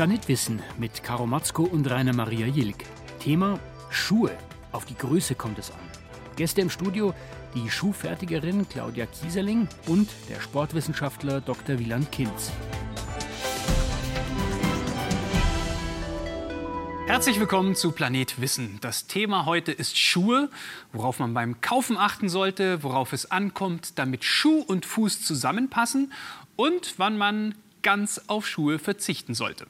Planetwissen mit Karo Matzko und Rainer Maria Jilk. Thema Schuhe. Auf die Größe kommt es an. Gäste im Studio die Schuhfertigerin Claudia Kieserling und der Sportwissenschaftler Dr. Wieland Kinz. Herzlich willkommen zu Planet Wissen. Das Thema heute ist Schuhe, worauf man beim Kaufen achten sollte, worauf es ankommt, damit Schuh und Fuß zusammenpassen und wann man ganz auf Schuhe verzichten sollte.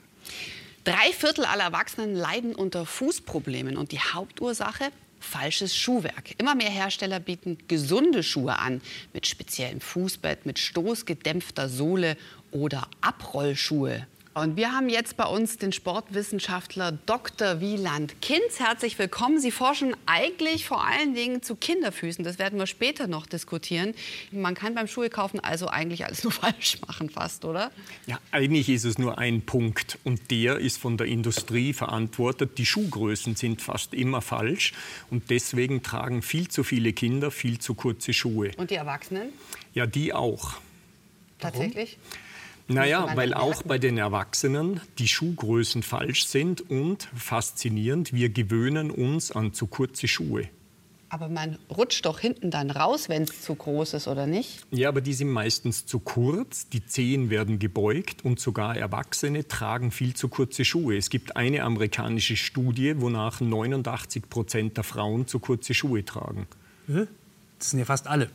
Drei Viertel aller Erwachsenen leiden unter Fußproblemen und die Hauptursache falsches Schuhwerk. Immer mehr Hersteller bieten gesunde Schuhe an, mit speziellem Fußbett, mit stoßgedämpfter Sohle oder Abrollschuhe. Und wir haben jetzt bei uns den Sportwissenschaftler Dr. Wieland Kinz. Herzlich willkommen. Sie forschen eigentlich vor allen Dingen zu Kinderfüßen. Das werden wir später noch diskutieren. Man kann beim Schuhe kaufen also eigentlich alles nur falsch machen, fast, oder? Ja, eigentlich ist es nur ein Punkt. Und der ist von der Industrie verantwortet. Die Schuhgrößen sind fast immer falsch. Und deswegen tragen viel zu viele Kinder viel zu kurze Schuhe. Und die Erwachsenen? Ja, die auch. Tatsächlich? Warum? Naja, weil auch bei den Erwachsenen die Schuhgrößen falsch sind und faszinierend, wir gewöhnen uns an zu kurze Schuhe. Aber man rutscht doch hinten dann raus, wenn es zu groß ist, oder nicht? Ja, aber die sind meistens zu kurz, die Zehen werden gebeugt und sogar Erwachsene tragen viel zu kurze Schuhe. Es gibt eine amerikanische Studie, wonach 89 Prozent der Frauen zu kurze Schuhe tragen. Das sind ja fast alle.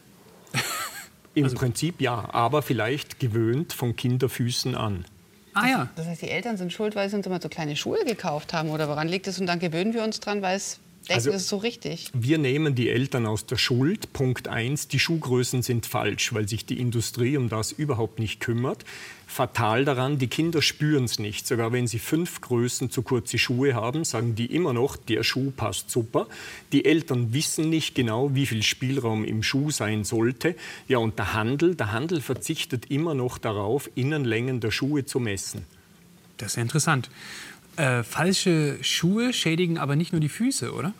Im also, Prinzip ja, aber vielleicht gewöhnt von Kinderfüßen an. Ah ja. Das heißt, die Eltern sind schuld, weil sie uns immer so kleine Schuhe gekauft haben oder woran liegt es? Und dann gewöhnen wir uns dran, weil es denken, also, das ist so richtig. Wir nehmen die Eltern aus der Schuld. Punkt eins: Die Schuhgrößen sind falsch, weil sich die Industrie um das überhaupt nicht kümmert. Fatal daran, die Kinder spüren es nicht. Sogar wenn sie fünf Größen zu kurze Schuhe haben, sagen die immer noch, der Schuh passt super. Die Eltern wissen nicht genau, wie viel Spielraum im Schuh sein sollte. Ja, und der Handel, der Handel verzichtet immer noch darauf, Innenlängen der Schuhe zu messen. Das ist ja interessant. Äh, falsche Schuhe schädigen aber nicht nur die Füße, oder?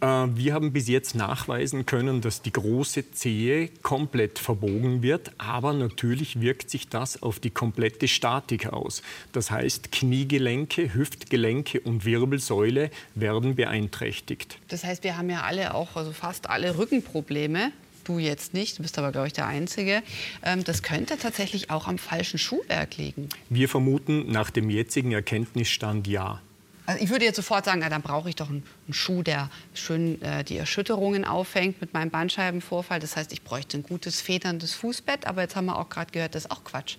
Äh, wir haben bis jetzt nachweisen können, dass die große Zehe komplett verbogen wird, aber natürlich wirkt sich das auf die komplette Statik aus. Das heißt, Kniegelenke, Hüftgelenke und Wirbelsäule werden beeinträchtigt. Das heißt, wir haben ja alle auch, also fast alle Rückenprobleme du jetzt nicht, du bist aber, glaube ich, der Einzige. Ähm, das könnte tatsächlich auch am falschen Schuhwerk liegen. Wir vermuten nach dem jetzigen Erkenntnisstand ja. Also ich würde jetzt sofort sagen, ja, dann brauche ich doch einen, einen Schuh, der schön äh, die Erschütterungen auffängt mit meinem Bandscheibenvorfall. Das heißt, ich bräuchte ein gutes federndes Fußbett. Aber jetzt haben wir auch gerade gehört, das ist auch Quatsch.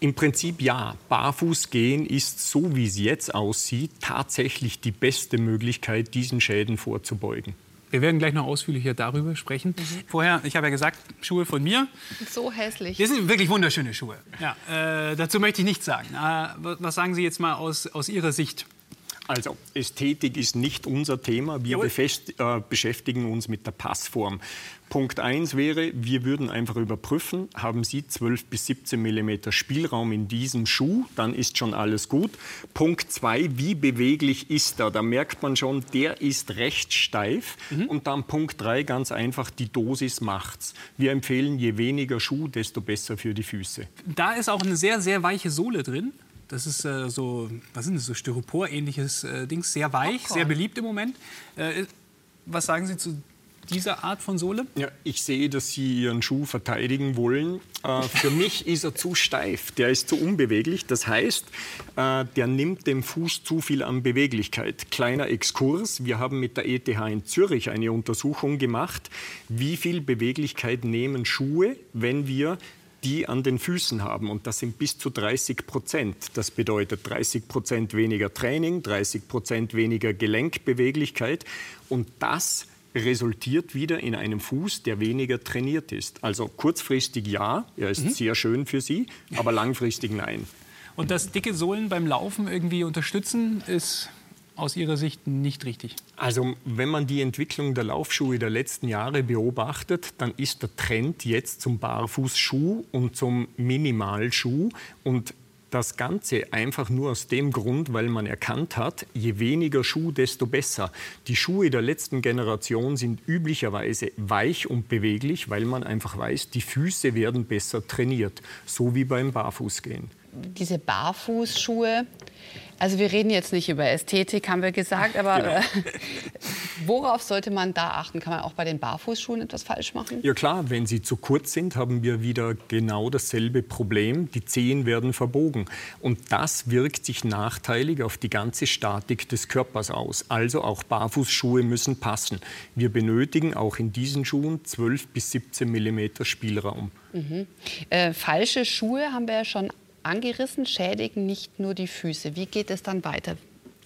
Im Prinzip ja. Barfuß gehen ist, so wie es jetzt aussieht, tatsächlich die beste Möglichkeit, diesen Schäden vorzubeugen. Wir werden gleich noch ausführlicher darüber sprechen. Mhm. Vorher, ich habe ja gesagt, Schuhe von mir. So hässlich. Das sind wirklich wunderschöne Schuhe. Ja, äh, dazu möchte ich nichts sagen. Äh, was sagen Sie jetzt mal aus, aus Ihrer Sicht? Also, Ästhetik ist nicht unser Thema. Wir äh, beschäftigen uns mit der Passform. Punkt 1 wäre, wir würden einfach überprüfen, haben Sie 12 bis 17 mm Spielraum in diesem Schuh, dann ist schon alles gut. Punkt 2, wie beweglich ist er? Da merkt man schon, der ist recht steif. Mhm. Und dann Punkt 3, ganz einfach, die Dosis macht's. Wir empfehlen, je weniger Schuh, desto besser für die Füße. Da ist auch eine sehr, sehr weiche Sohle drin. Das ist äh, so, was sind das, so Styropor-ähnliches äh, Dings, sehr weich, Popcorn. sehr beliebt im Moment. Äh, was sagen Sie zu dieser Art von Sohle? Ja, ich sehe, dass Sie Ihren Schuh verteidigen wollen. Äh, für mich ist er zu steif, der ist zu unbeweglich. Das heißt, äh, der nimmt dem Fuß zu viel an Beweglichkeit. Kleiner Exkurs, wir haben mit der ETH in Zürich eine Untersuchung gemacht, wie viel Beweglichkeit nehmen Schuhe, wenn wir die an den Füßen haben. Und das sind bis zu 30 Prozent. Das bedeutet 30 Prozent weniger Training, 30 Prozent weniger Gelenkbeweglichkeit. Und das resultiert wieder in einem Fuß, der weniger trainiert ist. Also kurzfristig ja, er ist mhm. sehr schön für Sie, aber langfristig nein. Und das dicke Sohlen beim Laufen irgendwie unterstützen, ist aus Ihrer Sicht nicht richtig? Also wenn man die Entwicklung der Laufschuhe der letzten Jahre beobachtet, dann ist der Trend jetzt zum Barfußschuh und zum Minimalschuh. Und das Ganze einfach nur aus dem Grund, weil man erkannt hat, je weniger Schuh, desto besser. Die Schuhe der letzten Generation sind üblicherweise weich und beweglich, weil man einfach weiß, die Füße werden besser trainiert, so wie beim Barfußgehen. Diese Barfußschuhe, also wir reden jetzt nicht über Ästhetik, haben wir gesagt, aber genau. äh, worauf sollte man da achten? Kann man auch bei den Barfußschuhen etwas falsch machen? Ja klar, wenn sie zu kurz sind, haben wir wieder genau dasselbe Problem. Die Zehen werden verbogen. Und das wirkt sich nachteilig auf die ganze Statik des Körpers aus. Also auch Barfußschuhe müssen passen. Wir benötigen auch in diesen Schuhen 12 bis 17 Millimeter Spielraum. Mhm. Äh, falsche Schuhe haben wir ja schon angerissen, schädigen nicht nur die Füße. Wie geht es dann weiter?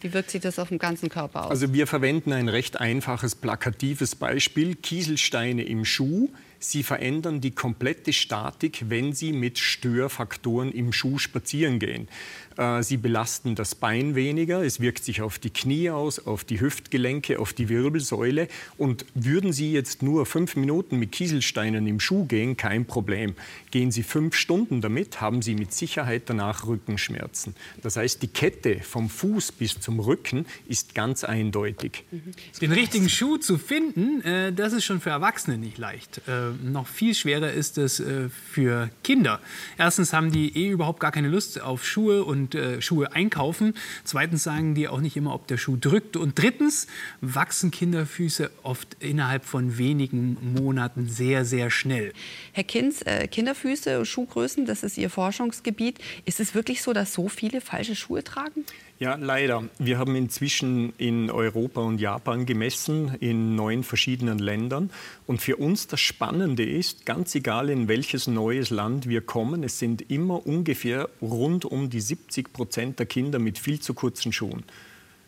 Wie wirkt sich das auf dem ganzen Körper aus? Also wir verwenden ein recht einfaches, plakatives Beispiel. Kieselsteine im Schuh Sie verändern die komplette Statik, wenn Sie mit Störfaktoren im Schuh spazieren gehen. Äh, Sie belasten das Bein weniger, es wirkt sich auf die Knie aus, auf die Hüftgelenke, auf die Wirbelsäule. Und würden Sie jetzt nur fünf Minuten mit Kieselsteinen im Schuh gehen, kein Problem. Gehen Sie fünf Stunden damit, haben Sie mit Sicherheit danach Rückenschmerzen. Das heißt, die Kette vom Fuß bis zum Rücken ist ganz eindeutig. Den richtigen Schuh zu finden, äh, das ist schon für Erwachsene nicht leicht. Noch viel schwerer ist es äh, für Kinder. Erstens haben die eh überhaupt gar keine Lust auf Schuhe und äh, Schuhe einkaufen. Zweitens sagen die auch nicht immer, ob der Schuh drückt. Und drittens wachsen Kinderfüße oft innerhalb von wenigen Monaten sehr, sehr schnell. Herr Kinz, äh, Kinderfüße, Schuhgrößen, das ist Ihr Forschungsgebiet. Ist es wirklich so, dass so viele falsche Schuhe tragen? Ja, leider. Wir haben inzwischen in Europa und Japan gemessen, in neun verschiedenen Ländern. Und für uns das Spannende ist, ganz egal in welches neues Land wir kommen, es sind immer ungefähr rund um die 70 Prozent der Kinder mit viel zu kurzen Schuhen.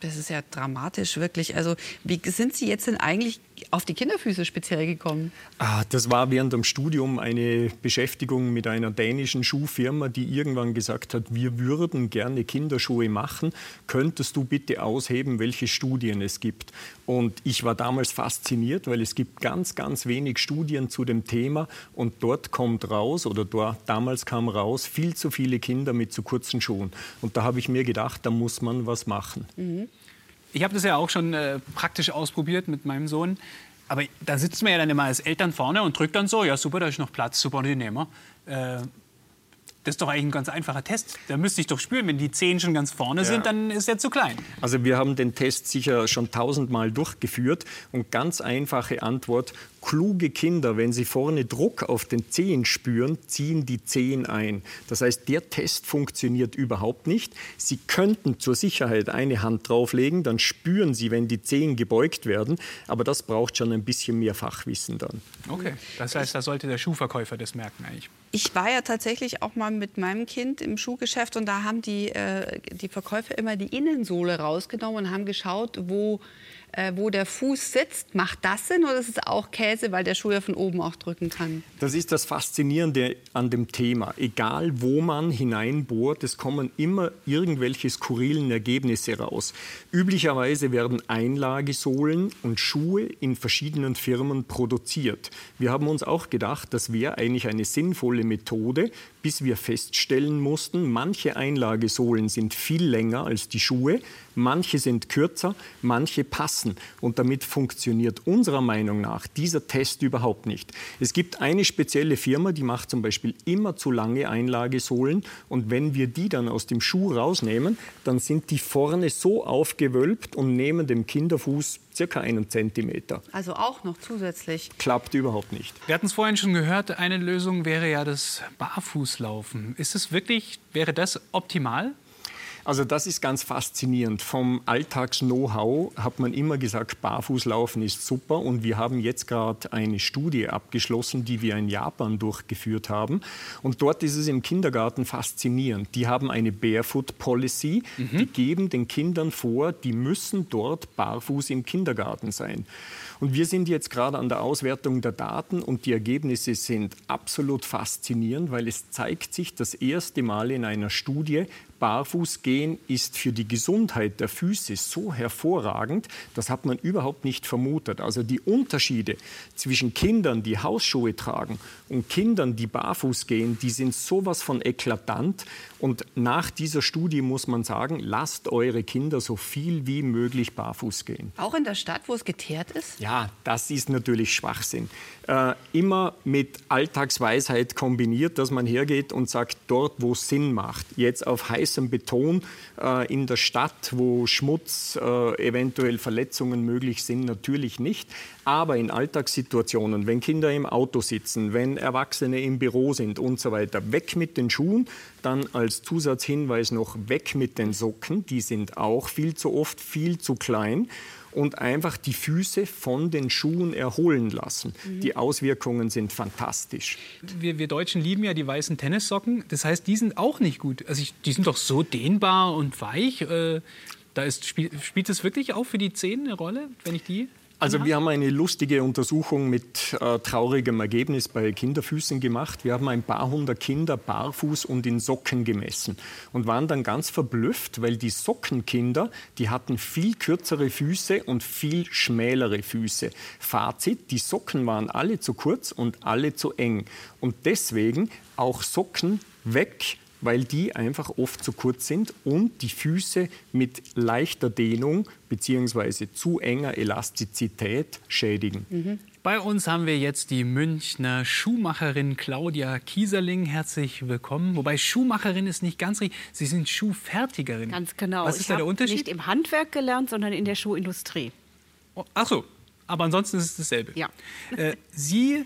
Das ist ja dramatisch, wirklich. Also, wie sind Sie jetzt denn eigentlich auf die Kinderfüße speziell gekommen? Ah, das war während dem Studium eine Beschäftigung mit einer dänischen Schuhfirma, die irgendwann gesagt hat, wir würden gerne Kinderschuhe machen. Könntest du bitte ausheben, welche Studien es gibt? Und ich war damals fasziniert, weil es gibt ganz, ganz wenig Studien zu dem Thema. Und dort kommt raus, oder dort, damals kam raus, viel zu viele Kinder mit zu kurzen Schuhen. Und da habe ich mir gedacht, da muss man was machen. Mhm. Ich habe das ja auch schon äh, praktisch ausprobiert mit meinem Sohn. Aber da sitzt man ja dann immer als Eltern vorne und drückt dann so, ja super, da ist noch Platz, super, die nehmen wir. Äh, das ist doch eigentlich ein ganz einfacher Test. Da müsste ich doch spüren, wenn die Zehen schon ganz vorne ja. sind, dann ist er zu klein. Also wir haben den Test sicher schon tausendmal durchgeführt und ganz einfache Antwort, kluge Kinder, wenn sie vorne Druck auf den Zehen spüren, ziehen die Zehen ein. Das heißt, der Test funktioniert überhaupt nicht. Sie könnten zur Sicherheit eine Hand drauflegen, dann spüren sie, wenn die Zehen gebeugt werden, aber das braucht schon ein bisschen mehr Fachwissen dann. Okay, das heißt, da sollte der Schuhverkäufer das merken eigentlich. Ich war ja tatsächlich auch mal mit meinem Kind im Schuhgeschäft und da haben die, äh, die Verkäufer immer die Innensohle rausgenommen und haben geschaut, wo äh, wo der Fuß sitzt. Macht das Sinn oder ist es auch Käse, weil der Schuh ja von oben auch drücken kann? Das ist das Faszinierende an dem Thema. Egal, wo man hineinbohrt, es kommen immer irgendwelche skurrilen Ergebnisse raus. Üblicherweise werden Einlagesohlen und Schuhe in verschiedenen Firmen produziert. Wir haben uns auch gedacht, das wäre eigentlich eine sinnvolle Methode, bis wir feststellen mussten, manche Einlagesohlen sind viel länger als die Schuhe, manche sind kürzer, manche passen. Und damit funktioniert unserer Meinung nach dieser Test überhaupt nicht. Es gibt eine spezielle Firma, die macht zum Beispiel immer zu lange Einlagesohlen. Und wenn wir die dann aus dem Schuh rausnehmen, dann sind die vorne so aufgewölbt und nehmen dem Kinderfuß circa einen Zentimeter. Also auch noch zusätzlich. Klappt überhaupt nicht. Wir hatten es vorhin schon gehört, eine Lösung wäre ja das Barfußlaufen. Ist es wirklich, wäre das optimal? Also das ist ganz faszinierend. Vom Alltags-Know-how hat man immer gesagt, Barfußlaufen ist super. Und wir haben jetzt gerade eine Studie abgeschlossen, die wir in Japan durchgeführt haben. Und dort ist es im Kindergarten faszinierend. Die haben eine Barefoot Policy. Mhm. Die geben den Kindern vor, die müssen dort barfuß im Kindergarten sein. Und wir sind jetzt gerade an der Auswertung der Daten und die Ergebnisse sind absolut faszinierend, weil es zeigt sich das erste Mal in einer Studie, Barfußgehen ist für die Gesundheit der Füße so hervorragend, das hat man überhaupt nicht vermutet. Also die Unterschiede zwischen Kindern, die Hausschuhe tragen und Kindern, die barfuß gehen, die sind sowas von eklatant. Und nach dieser Studie muss man sagen, lasst eure Kinder so viel wie möglich barfuß gehen. Auch in der Stadt, wo es geteert ist? Ja, das ist natürlich Schwachsinn. Äh, immer mit Alltagsweisheit kombiniert, dass man hergeht und sagt, dort, wo es Sinn macht. Jetzt auf heißem Beton äh, in der Stadt, wo Schmutz, äh, eventuell Verletzungen möglich sind, natürlich nicht. Aber in Alltagssituationen, wenn Kinder im Auto sitzen, wenn Erwachsene im Büro sind und so weiter, weg mit den Schuhen. Dann als Zusatzhinweis noch weg mit den Socken. Die sind auch viel zu oft viel zu klein und einfach die Füße von den Schuhen erholen lassen. Mhm. Die Auswirkungen sind fantastisch. Wir, wir, Deutschen lieben ja die weißen Tennissocken. Das heißt, die sind auch nicht gut. Also ich, die sind doch so dehnbar und weich. Äh, da ist, spiel, spielt es wirklich auch für die Zehen eine Rolle, wenn ich die also wir haben eine lustige Untersuchung mit äh, traurigem Ergebnis bei Kinderfüßen gemacht. Wir haben ein paar hundert Kinder barfuß und in Socken gemessen und waren dann ganz verblüfft, weil die Sockenkinder, die hatten viel kürzere Füße und viel schmälere Füße. Fazit, die Socken waren alle zu kurz und alle zu eng. Und deswegen auch Socken weg weil die einfach oft zu kurz sind und die Füße mit leichter Dehnung bzw. zu enger Elastizität schädigen. Mhm. Bei uns haben wir jetzt die Münchner Schuhmacherin Claudia Kieserling. Herzlich willkommen. Wobei Schuhmacherin ist nicht ganz richtig. Sie sind Schuhfertigerin. Ganz genau. Was ist ich da der Unterschied? Nicht im Handwerk gelernt, sondern in der Schuhindustrie. Oh, ach so. Aber ansonsten ist es dasselbe. Ja. Äh, Sie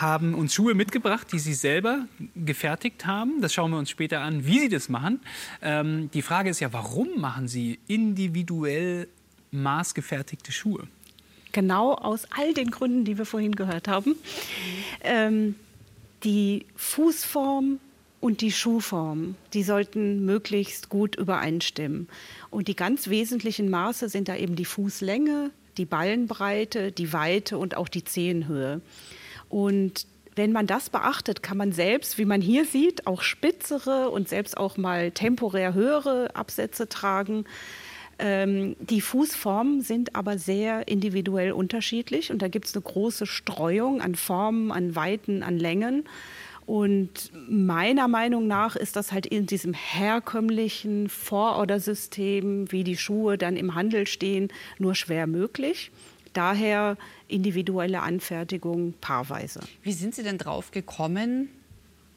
haben uns Schuhe mitgebracht, die sie selber gefertigt haben. Das schauen wir uns später an, wie sie das machen. Ähm, die Frage ist ja, warum machen sie individuell maßgefertigte Schuhe? Genau aus all den Gründen, die wir vorhin gehört haben. Ähm, die Fußform und die Schuhform, die sollten möglichst gut übereinstimmen. Und die ganz wesentlichen Maße sind da eben die Fußlänge, die Ballenbreite, die Weite und auch die Zehenhöhe. Und wenn man das beachtet, kann man selbst, wie man hier sieht, auch spitzere und selbst auch mal temporär höhere Absätze tragen. Ähm, die Fußformen sind aber sehr individuell unterschiedlich und da gibt es eine große Streuung an Formen, an Weiten, an Längen. Und meiner Meinung nach ist das halt in diesem herkömmlichen Vorordersystem, wie die Schuhe dann im Handel stehen, nur schwer möglich. Daher individuelle Anfertigung paarweise. Wie sind Sie denn drauf gekommen,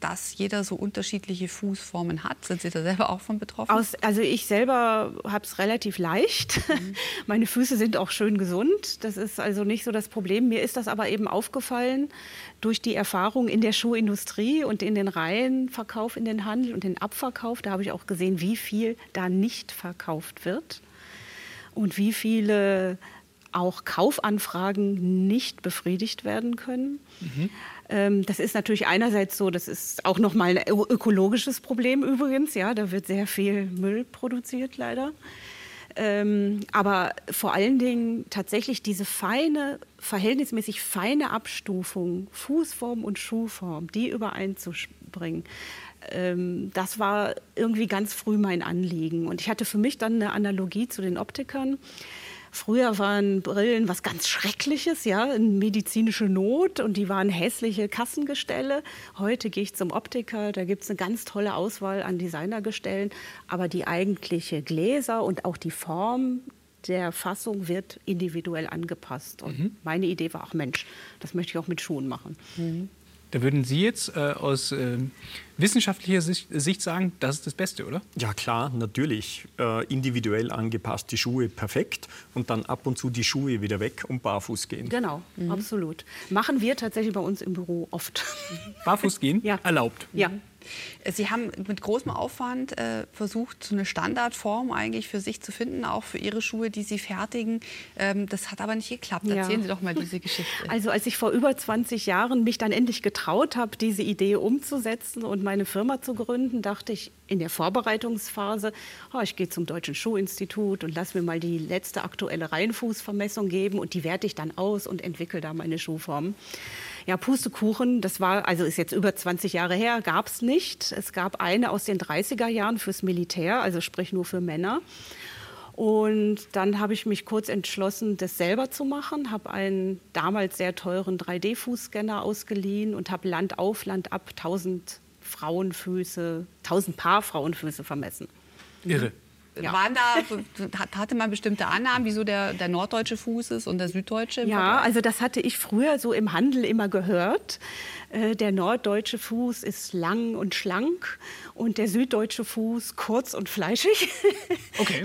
dass jeder so unterschiedliche Fußformen hat? Sind Sie da selber auch von betroffen? Aus, also ich selber habe es relativ leicht. Mhm. Meine Füße sind auch schön gesund. Das ist also nicht so das Problem. Mir ist das aber eben aufgefallen durch die Erfahrung in der Schuhindustrie und in den Reihenverkauf in den Handel und den Abverkauf. Da habe ich auch gesehen, wie viel da nicht verkauft wird und wie viele auch Kaufanfragen nicht befriedigt werden können. Mhm. Ähm, das ist natürlich einerseits so, das ist auch nochmal ein ökologisches Problem übrigens. Ja, da wird sehr viel Müll produziert leider. Ähm, aber vor allen Dingen tatsächlich diese feine, verhältnismäßig feine Abstufung, Fußform und Schuhform, die übereinzubringen. Ähm, das war irgendwie ganz früh mein Anliegen. Und ich hatte für mich dann eine Analogie zu den Optikern. Früher waren Brillen was ganz Schreckliches, ja, eine medizinische Not und die waren hässliche Kassengestelle. Heute gehe ich zum Optiker, da gibt es eine ganz tolle Auswahl an Designergestellen, aber die eigentliche Gläser und auch die Form der Fassung wird individuell angepasst. Und mhm. meine Idee war auch, Mensch, das möchte ich auch mit Schuhen machen. Mhm. Da würden Sie jetzt äh, aus äh, wissenschaftlicher Sicht, sagen, das ist das Beste, oder? Ja, klar, natürlich. Äh, individuell angepasste Schuhe perfekt und dann ab und zu die Schuhe wieder weg und barfuß gehen. Genau, mhm. absolut. Machen wir tatsächlich bei uns im Büro oft. Barfuß gehen? ja. Erlaubt. Ja. Sie haben mit großem Aufwand äh, versucht, so eine Standardform eigentlich für sich zu finden, auch für Ihre Schuhe, die Sie fertigen. Ähm, das hat aber nicht geklappt. Ja. Erzählen Sie doch mal diese Geschichte. Also als ich vor über 20 Jahren mich dann endlich getraut habe, diese Idee umzusetzen und meine Firma zu gründen, dachte ich in der Vorbereitungsphase, oh, ich gehe zum Deutschen Schuhinstitut und lasse mir mal die letzte aktuelle Reihenfußvermessung geben und die werte ich dann aus und entwickle da meine Schuhform. Ja, Pustekuchen, das war, also ist jetzt über 20 Jahre her, gab es nicht. Es gab eine aus den 30er Jahren fürs Militär, also sprich nur für Männer. Und dann habe ich mich kurz entschlossen, das selber zu machen, habe einen damals sehr teuren 3D-Fußscanner ausgeliehen und habe Land auf, Land ab 1000 Frauenfüße, 1000 Paar Frauenfüße vermessen. Irre. Ja. Waren da, hatte man bestimmte Annahmen, wieso der, der norddeutsche Fuß ist und der süddeutsche? Ja, also das hatte ich früher so im Handel immer gehört. Äh, der norddeutsche Fuß ist lang und schlank und der süddeutsche Fuß kurz und fleischig. Okay.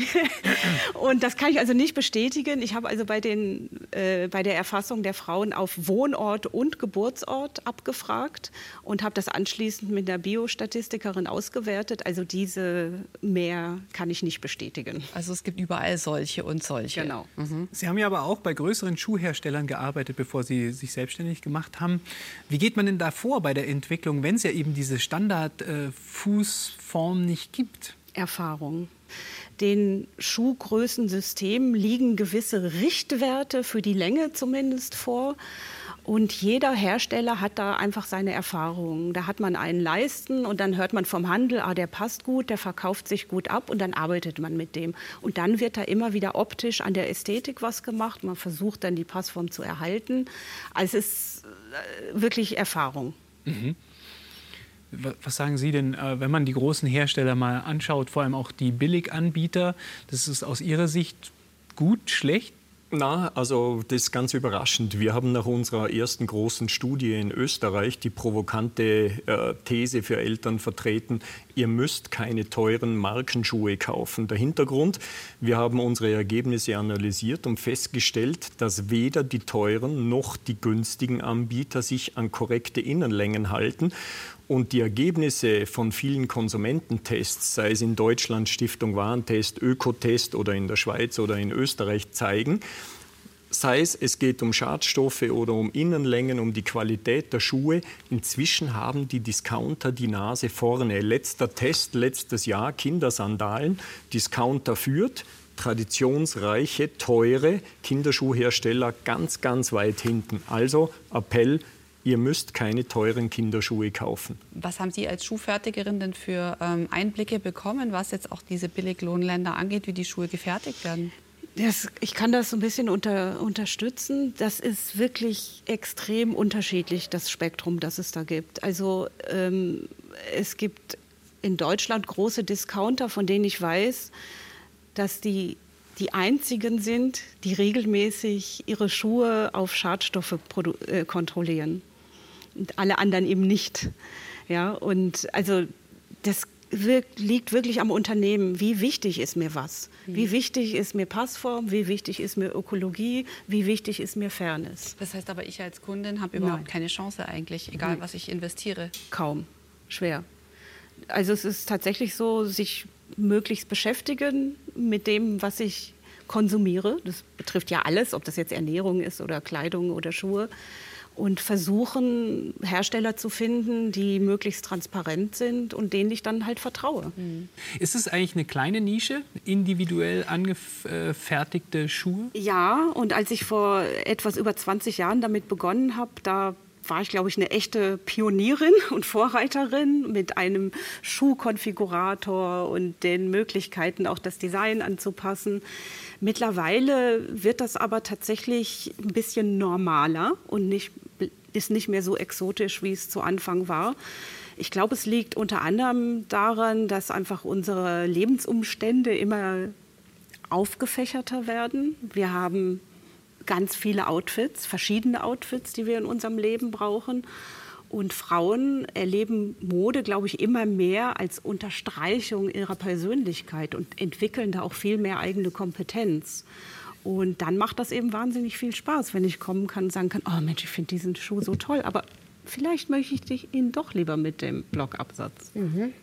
und das kann ich also nicht bestätigen. Ich habe also bei, den, äh, bei der Erfassung der Frauen auf Wohnort und Geburtsort abgefragt und habe das anschließend mit der Biostatistikerin ausgewertet. Also diese mehr kann ich nicht bestätigen. Also es gibt überall solche und solche. Genau. Mhm. Sie haben ja aber auch bei größeren Schuhherstellern gearbeitet, bevor Sie sich selbstständig gemacht haben. Wie geht man denn da vor bei der Entwicklung, wenn es ja eben diese Standard-Fußform nicht gibt? Erfahrung. Den Schuhgrößensystemen liegen gewisse Richtwerte für die Länge zumindest vor. Und jeder Hersteller hat da einfach seine Erfahrungen. Da hat man einen Leisten und dann hört man vom Handel, ah, der passt gut, der verkauft sich gut ab und dann arbeitet man mit dem. Und dann wird da immer wieder optisch an der Ästhetik was gemacht. Man versucht dann die Passform zu erhalten. Also es ist äh, wirklich Erfahrung. Mhm. Was sagen Sie denn, äh, wenn man die großen Hersteller mal anschaut, vor allem auch die Billiganbieter, das ist aus Ihrer Sicht gut, schlecht? Na, also das ist ganz überraschend. Wir haben nach unserer ersten großen Studie in Österreich die provokante äh, These für Eltern vertreten, ihr müsst keine teuren Markenschuhe kaufen. Der Hintergrund, wir haben unsere Ergebnisse analysiert und festgestellt, dass weder die teuren noch die günstigen Anbieter sich an korrekte Innenlängen halten. Und die Ergebnisse von vielen Konsumententests, sei es in Deutschland Stiftung Warentest, Ökotest oder in der Schweiz oder in Österreich, zeigen, sei es, es geht um Schadstoffe oder um Innenlängen, um die Qualität der Schuhe. Inzwischen haben die Discounter die Nase vorne. Letzter Test, letztes Jahr, Kindersandalen. Discounter führt, traditionsreiche, teure Kinderschuhhersteller ganz, ganz weit hinten. Also Appell, ihr müsst keine teuren Kinderschuhe kaufen. Was haben Sie als Schuhfertigerin denn für ähm, Einblicke bekommen, was jetzt auch diese Billiglohnländer angeht, wie die Schuhe gefertigt werden? Das, ich kann das so ein bisschen unter, unterstützen. Das ist wirklich extrem unterschiedlich, das Spektrum, das es da gibt. Also ähm, es gibt in Deutschland große Discounter, von denen ich weiß, dass die die einzigen sind, die regelmäßig ihre Schuhe auf Schadstoffe äh, kontrollieren und alle anderen eben nicht. Ja, und also das wirkt, liegt wirklich am Unternehmen. Wie wichtig ist mir was? Wie mhm. wichtig ist mir Passform? Wie wichtig ist mir Ökologie? Wie wichtig ist mir Fairness? Das heißt aber, ich als Kundin habe überhaupt Nein. keine Chance eigentlich, egal Nein. was ich investiere. Kaum. Schwer. Also es ist tatsächlich so, sich möglichst beschäftigen mit dem, was ich konsumiere. Das betrifft ja alles, ob das jetzt Ernährung ist oder Kleidung oder Schuhe und versuchen, Hersteller zu finden, die möglichst transparent sind und denen ich dann halt vertraue. Mhm. Ist es eigentlich eine kleine Nische, individuell angefertigte Schuhe? Ja, und als ich vor etwas über 20 Jahren damit begonnen habe, da war ich, glaube ich, eine echte Pionierin und Vorreiterin mit einem Schuhkonfigurator und den Möglichkeiten, auch das Design anzupassen. Mittlerweile wird das aber tatsächlich ein bisschen normaler und nicht, ist nicht mehr so exotisch, wie es zu Anfang war. Ich glaube, es liegt unter anderem daran, dass einfach unsere Lebensumstände immer aufgefächerter werden. Wir haben ganz viele Outfits, verschiedene Outfits, die wir in unserem Leben brauchen. Und Frauen erleben Mode, glaube ich, immer mehr als Unterstreichung ihrer Persönlichkeit und entwickeln da auch viel mehr eigene Kompetenz. Und dann macht das eben wahnsinnig viel Spaß, wenn ich kommen kann und sagen kann, oh Mensch, ich finde diesen Schuh so toll, aber vielleicht möchte ich ihn doch lieber mit dem Blockabsatz. Mhm.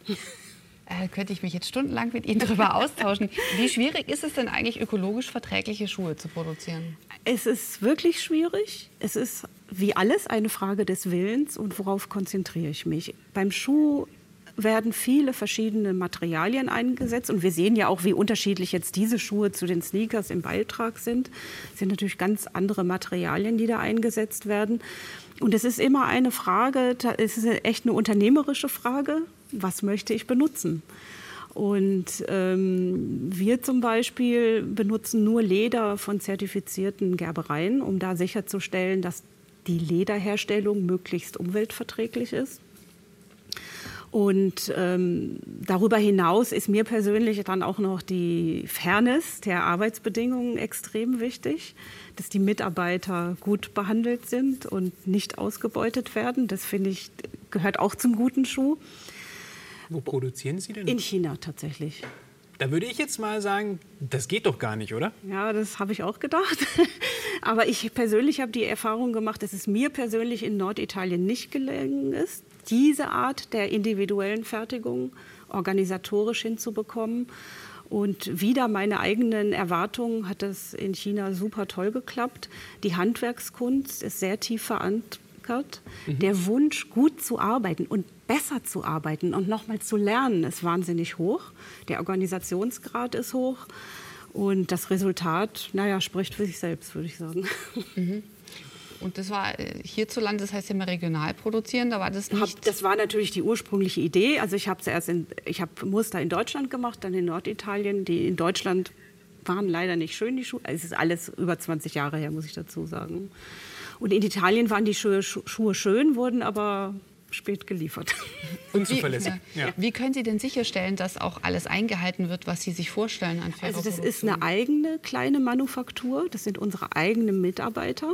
Äh, könnte ich mich jetzt stundenlang mit Ihnen darüber austauschen. Wie schwierig ist es denn eigentlich, ökologisch verträgliche Schuhe zu produzieren? Es ist wirklich schwierig. Es ist wie alles eine Frage des Willens und worauf konzentriere ich mich. Beim Schuh werden viele verschiedene Materialien eingesetzt. Und wir sehen ja auch, wie unterschiedlich jetzt diese Schuhe zu den Sneakers im Beitrag sind. Es sind natürlich ganz andere Materialien, die da eingesetzt werden. Und es ist immer eine Frage, es ist echt eine unternehmerische Frage, was möchte ich benutzen? Und ähm, wir zum Beispiel benutzen nur Leder von zertifizierten Gerbereien, um da sicherzustellen, dass die Lederherstellung möglichst umweltverträglich ist. Und ähm, darüber hinaus ist mir persönlich dann auch noch die Fairness der Arbeitsbedingungen extrem wichtig, dass die Mitarbeiter gut behandelt sind und nicht ausgebeutet werden. Das finde ich gehört auch zum guten Schuh. Wo produzieren Sie denn? In China tatsächlich. Da würde ich jetzt mal sagen, das geht doch gar nicht, oder? Ja, das habe ich auch gedacht. Aber ich persönlich habe die Erfahrung gemacht, dass es mir persönlich in Norditalien nicht gelungen ist, diese Art der individuellen Fertigung organisatorisch hinzubekommen. Und wieder meine eigenen Erwartungen hat das in China super toll geklappt. Die Handwerkskunst ist sehr tief verankert. Mhm. Der Wunsch, gut zu arbeiten und besser zu arbeiten und nochmal zu lernen, ist wahnsinnig hoch. Der Organisationsgrad ist hoch. Und das Resultat, naja, spricht für sich selbst, würde ich sagen. Mhm. Und das war äh, hierzulande, das heißt ja immer regional produzieren, da war das nicht. das war natürlich die ursprüngliche Idee. Also ich habe zuerst in, ich habe Muster in Deutschland gemacht, dann in Norditalien. Die in Deutschland waren leider nicht schön, die Schuhe. Es ist alles über 20 Jahre her, muss ich dazu sagen. Und in Italien waren die Schuhe, Schuhe schön, wurden aber spät geliefert. Unzuverlässig. Wie, ja. Wie können Sie denn sicherstellen, dass auch alles eingehalten wird, was Sie sich vorstellen an Also das ist eine eigene kleine Manufaktur, das sind unsere eigenen Mitarbeiter.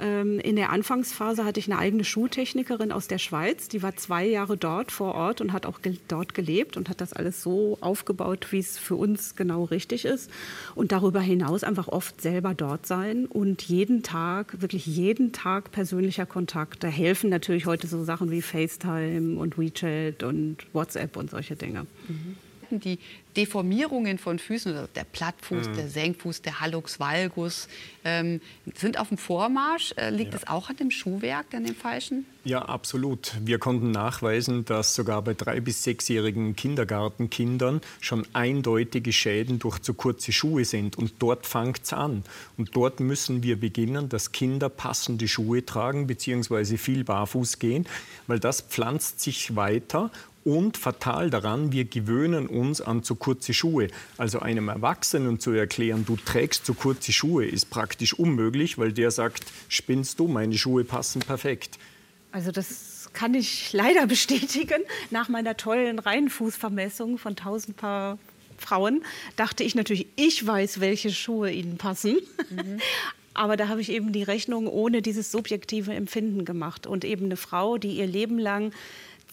Ähm, in der Anfangsphase hatte ich eine eigene Schuhtechnikerin aus der Schweiz, die war zwei Jahre dort vor Ort und hat auch dort gelebt und hat das alles so aufgebaut, wie es für uns genau richtig ist. Und darüber hinaus einfach oft selber dort sein und jeden Tag, wirklich jeden Tag persönlicher Kontakt. Da helfen natürlich heute so Sachen wie FaceTime und WeChat und WhatsApp und solche Dinge. Mhm die Deformierungen von Füßen, der Plattfuß, mhm. der Senkfuß, der Hallux valgus, ähm, sind auf dem Vormarsch. Äh, liegt ja. das auch an dem Schuhwerk, an dem falschen? Ja, absolut. Wir konnten nachweisen, dass sogar bei drei- bis sechsjährigen Kindergartenkindern schon eindeutige Schäden durch zu kurze Schuhe sind. Und dort fängt es an. Und dort müssen wir beginnen, dass Kinder passende Schuhe tragen bzw. viel barfuß gehen, weil das pflanzt sich weiter und fatal daran, wir gewöhnen uns an zu kurze Schuhe. Also einem Erwachsenen zu erklären, du trägst zu kurze Schuhe, ist praktisch unmöglich, weil der sagt, spinnst du, meine Schuhe passen perfekt. Also das kann ich leider bestätigen. Nach meiner tollen Reihenfußvermessung von 1000 Paar Frauen dachte ich natürlich, ich weiß, welche Schuhe ihnen passen. Mhm. Aber da habe ich eben die Rechnung ohne dieses subjektive Empfinden gemacht. Und eben eine Frau, die ihr Leben lang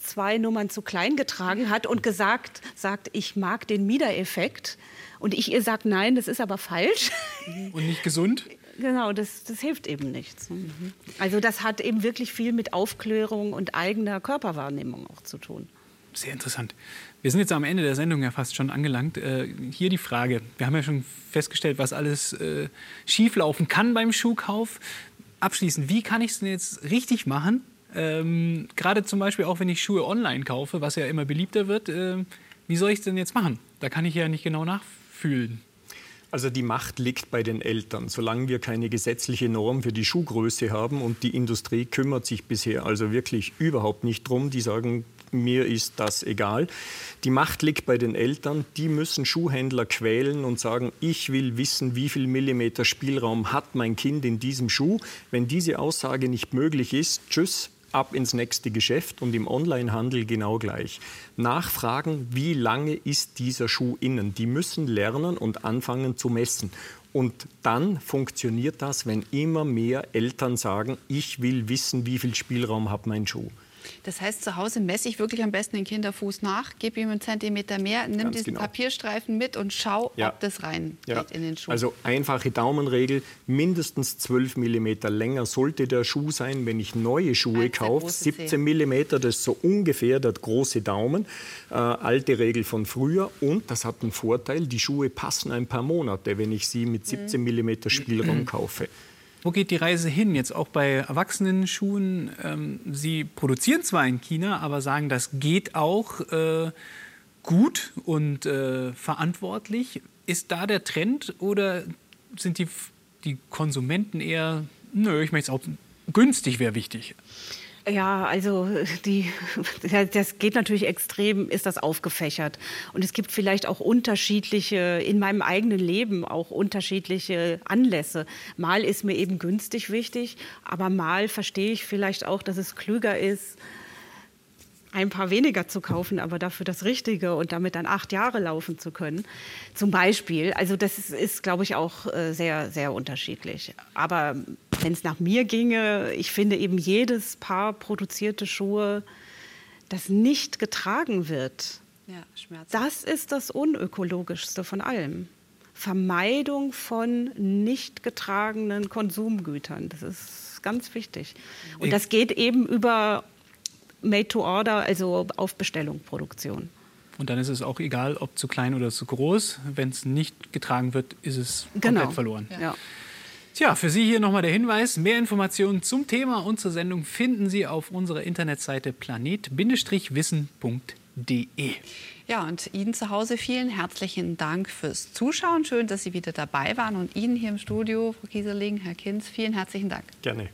zwei Nummern zu klein getragen hat und gesagt, sagt, ich mag den Mieder-Effekt. Und ich ihr sagt, nein, das ist aber falsch. Und nicht gesund? Genau, das, das hilft eben nichts. Mhm. Also das hat eben wirklich viel mit Aufklärung und eigener Körperwahrnehmung auch zu tun. Sehr interessant. Wir sind jetzt am Ende der Sendung ja fast schon angelangt. Äh, hier die Frage. Wir haben ja schon festgestellt, was alles äh, schieflaufen kann beim Schuhkauf. Abschließend, wie kann ich es denn jetzt richtig machen, ähm, Gerade zum Beispiel auch, wenn ich Schuhe online kaufe, was ja immer beliebter wird, äh, wie soll ich es denn jetzt machen? Da kann ich ja nicht genau nachfühlen. Also die Macht liegt bei den Eltern. Solange wir keine gesetzliche Norm für die Schuhgröße haben und die Industrie kümmert sich bisher also wirklich überhaupt nicht drum, die sagen, mir ist das egal. Die Macht liegt bei den Eltern. Die müssen Schuhhändler quälen und sagen, ich will wissen, wie viel Millimeter Spielraum hat mein Kind in diesem Schuh. Wenn diese Aussage nicht möglich ist, tschüss, ab ins nächste Geschäft und im Onlinehandel genau gleich. Nachfragen, wie lange ist dieser Schuh innen? Die müssen lernen und anfangen zu messen. Und dann funktioniert das, wenn immer mehr Eltern sagen, ich will wissen, wie viel Spielraum hat mein Schuh. Das heißt, zu Hause messe ich wirklich am besten den Kinderfuß nach, gebe ihm einen Zentimeter mehr, nimm Ganz diesen genau. Papierstreifen mit und schau, ja. ob das rein ja. in den Schuh. Also einfache Daumenregel, mindestens 12 mm länger sollte der Schuh sein, wenn ich neue Schuhe kaufe. 17 mm, das ist so ungefähr der große Daumen. Äh, alte Regel von früher. Und das hat einen Vorteil, die Schuhe passen ein paar Monate, wenn ich sie mit 17 mm Spielraum kaufe. Wo geht die Reise hin? Jetzt auch bei Erwachsenenschuhen. Ähm, Sie produzieren zwar in China, aber sagen, das geht auch äh, gut und äh, verantwortlich. Ist da der Trend oder sind die, die Konsumenten eher, nö, ich möchte es auch günstig, wäre wichtig? Ja, also die, das geht natürlich extrem, ist das aufgefächert. Und es gibt vielleicht auch unterschiedliche, in meinem eigenen Leben auch unterschiedliche Anlässe. Mal ist mir eben günstig wichtig, aber mal verstehe ich vielleicht auch, dass es klüger ist, ein paar weniger zu kaufen, aber dafür das Richtige und damit dann acht Jahre laufen zu können. Zum Beispiel. Also das ist, ist glaube ich, auch äh, sehr, sehr unterschiedlich. Aber wenn es nach mir ginge, ich finde eben jedes Paar produzierte Schuhe, das nicht getragen wird, ja, das ist das Unökologischste von allem. Vermeidung von nicht getragenen Konsumgütern. Das ist ganz wichtig. Und das geht eben über Made to Order, also auf Bestellung Produktion. Und dann ist es auch egal, ob zu klein oder zu groß. Wenn es nicht getragen wird, ist es genau. komplett verloren. Ja. Tja, für Sie hier nochmal der Hinweis. Mehr Informationen zum Thema und zur Sendung finden Sie auf unserer Internetseite planet-wissen.de. Ja, und Ihnen zu Hause vielen herzlichen Dank fürs Zuschauen. Schön, dass Sie wieder dabei waren. Und Ihnen hier im Studio, Frau Kieserling, Herr Kinz, vielen herzlichen Dank. Gerne.